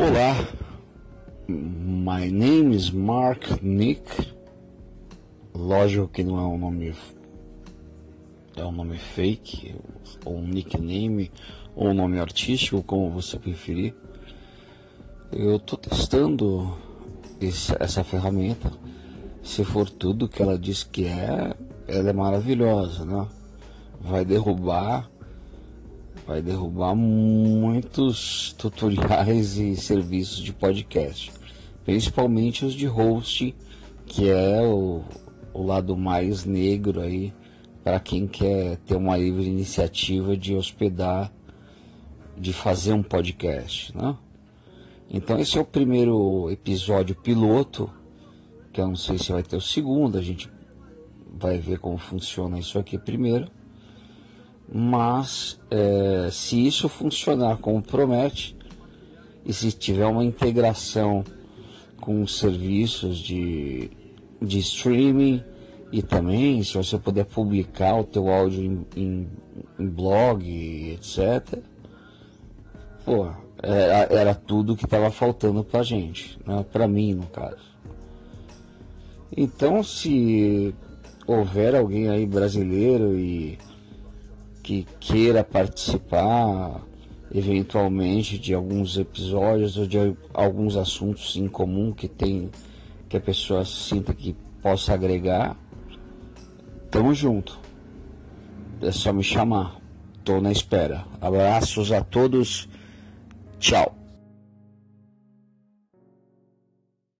Olá, my name is Mark Nick. Lógico que não é um nome é um nome fake, ou um nickname, ou um nome artístico, como você preferir. Eu estou testando essa ferramenta. Se for tudo que ela diz que é, ela é maravilhosa, né? Vai derrubar vai derrubar muitos tutoriais e serviços de podcast, principalmente os de host, que é o, o lado mais negro aí para quem quer ter uma livre iniciativa de hospedar, de fazer um podcast, né? Então esse é o primeiro episódio piloto, que eu não sei se vai ter o segundo, a gente vai ver como funciona isso aqui primeiro mas é, se isso funcionar como promete e se tiver uma integração com serviços de, de streaming e também se você puder publicar o teu áudio em, em, em blog, etc. Pô, era, era tudo que estava faltando pra gente, né? pra mim no caso. Então se houver alguém aí brasileiro e que queira participar eventualmente de alguns episódios ou de alguns assuntos em comum que tem que a pessoa sinta que possa agregar, tamo junto. É só me chamar. Tô na espera. Abraços a todos. Tchau.